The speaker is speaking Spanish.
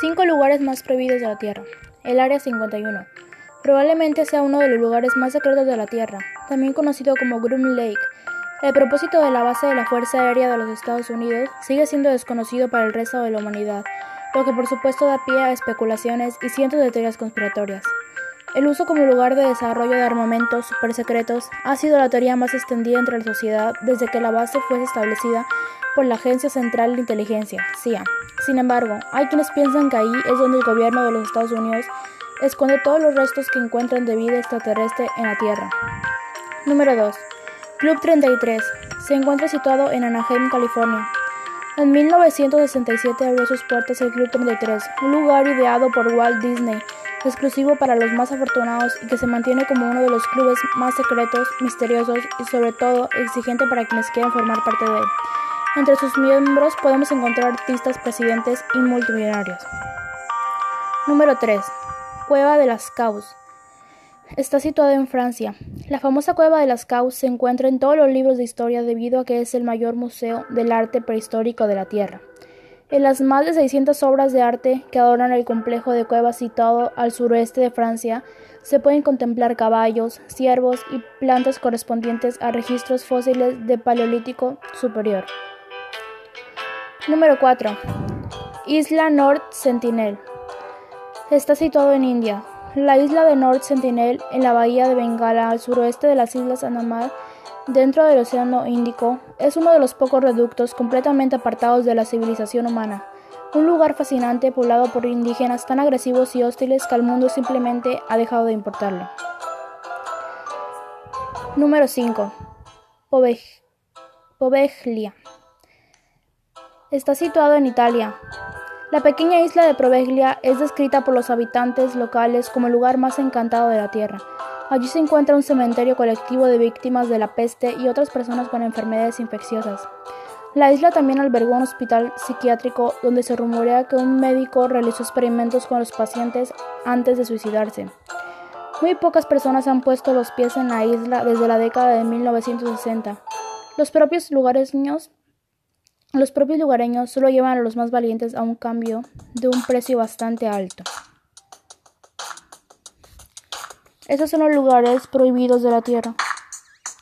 5 lugares más prohibidos de la Tierra. El Área 51. Probablemente sea uno de los lugares más secretos de la Tierra, también conocido como Groom Lake. El propósito de la base de la Fuerza Aérea de los Estados Unidos sigue siendo desconocido para el resto de la humanidad, lo que por supuesto da pie a especulaciones y cientos de teorías conspiratorias. El uso como lugar de desarrollo de armamentos supersecretos ha sido la teoría más extendida entre la sociedad desde que la base fue establecida por la Agencia Central de Inteligencia, CIA. Sin embargo, hay quienes piensan que ahí es donde el gobierno de los Estados Unidos esconde todos los restos que encuentran de vida extraterrestre en la Tierra. Número 2. Club 33. Se encuentra situado en Anaheim, California. En 1967 abrió sus puertas el Club 33, un lugar ideado por Walt Disney, exclusivo para los más afortunados y que se mantiene como uno de los clubes más secretos, misteriosos y sobre todo exigente para quienes quieran formar parte de él. Entre sus miembros podemos encontrar artistas, presidentes y multimillonarios. Número 3. Cueva de las Caus. Está situada en Francia. La famosa Cueva de las Caus se encuentra en todos los libros de historia debido a que es el mayor museo del arte prehistórico de la Tierra. En las más de 600 obras de arte que adornan el complejo de cuevas situado al suroeste de Francia, se pueden contemplar caballos, ciervos y plantas correspondientes a registros fósiles de Paleolítico superior. Número 4. Isla North Sentinel. Está situado en India. La isla de North Sentinel, en la bahía de Bengala, al suroeste de las Islas Andaman, dentro del Océano Índico, es uno de los pocos reductos completamente apartados de la civilización humana. Un lugar fascinante poblado por indígenas tan agresivos y hostiles que al mundo simplemente ha dejado de importarlo. Número 5. Poveglia. Está situado en Italia. La pequeña isla de Proveglia es descrita por los habitantes locales como el lugar más encantado de la Tierra. Allí se encuentra un cementerio colectivo de víctimas de la peste y otras personas con enfermedades infecciosas. La isla también albergó un hospital psiquiátrico donde se rumorea que un médico realizó experimentos con los pacientes antes de suicidarse. Muy pocas personas han puesto los pies en la isla desde la década de 1960. Los propios lugareños los propios lugareños solo llevan a los más valientes a un cambio de un precio bastante alto. Estos son los lugares prohibidos de la Tierra.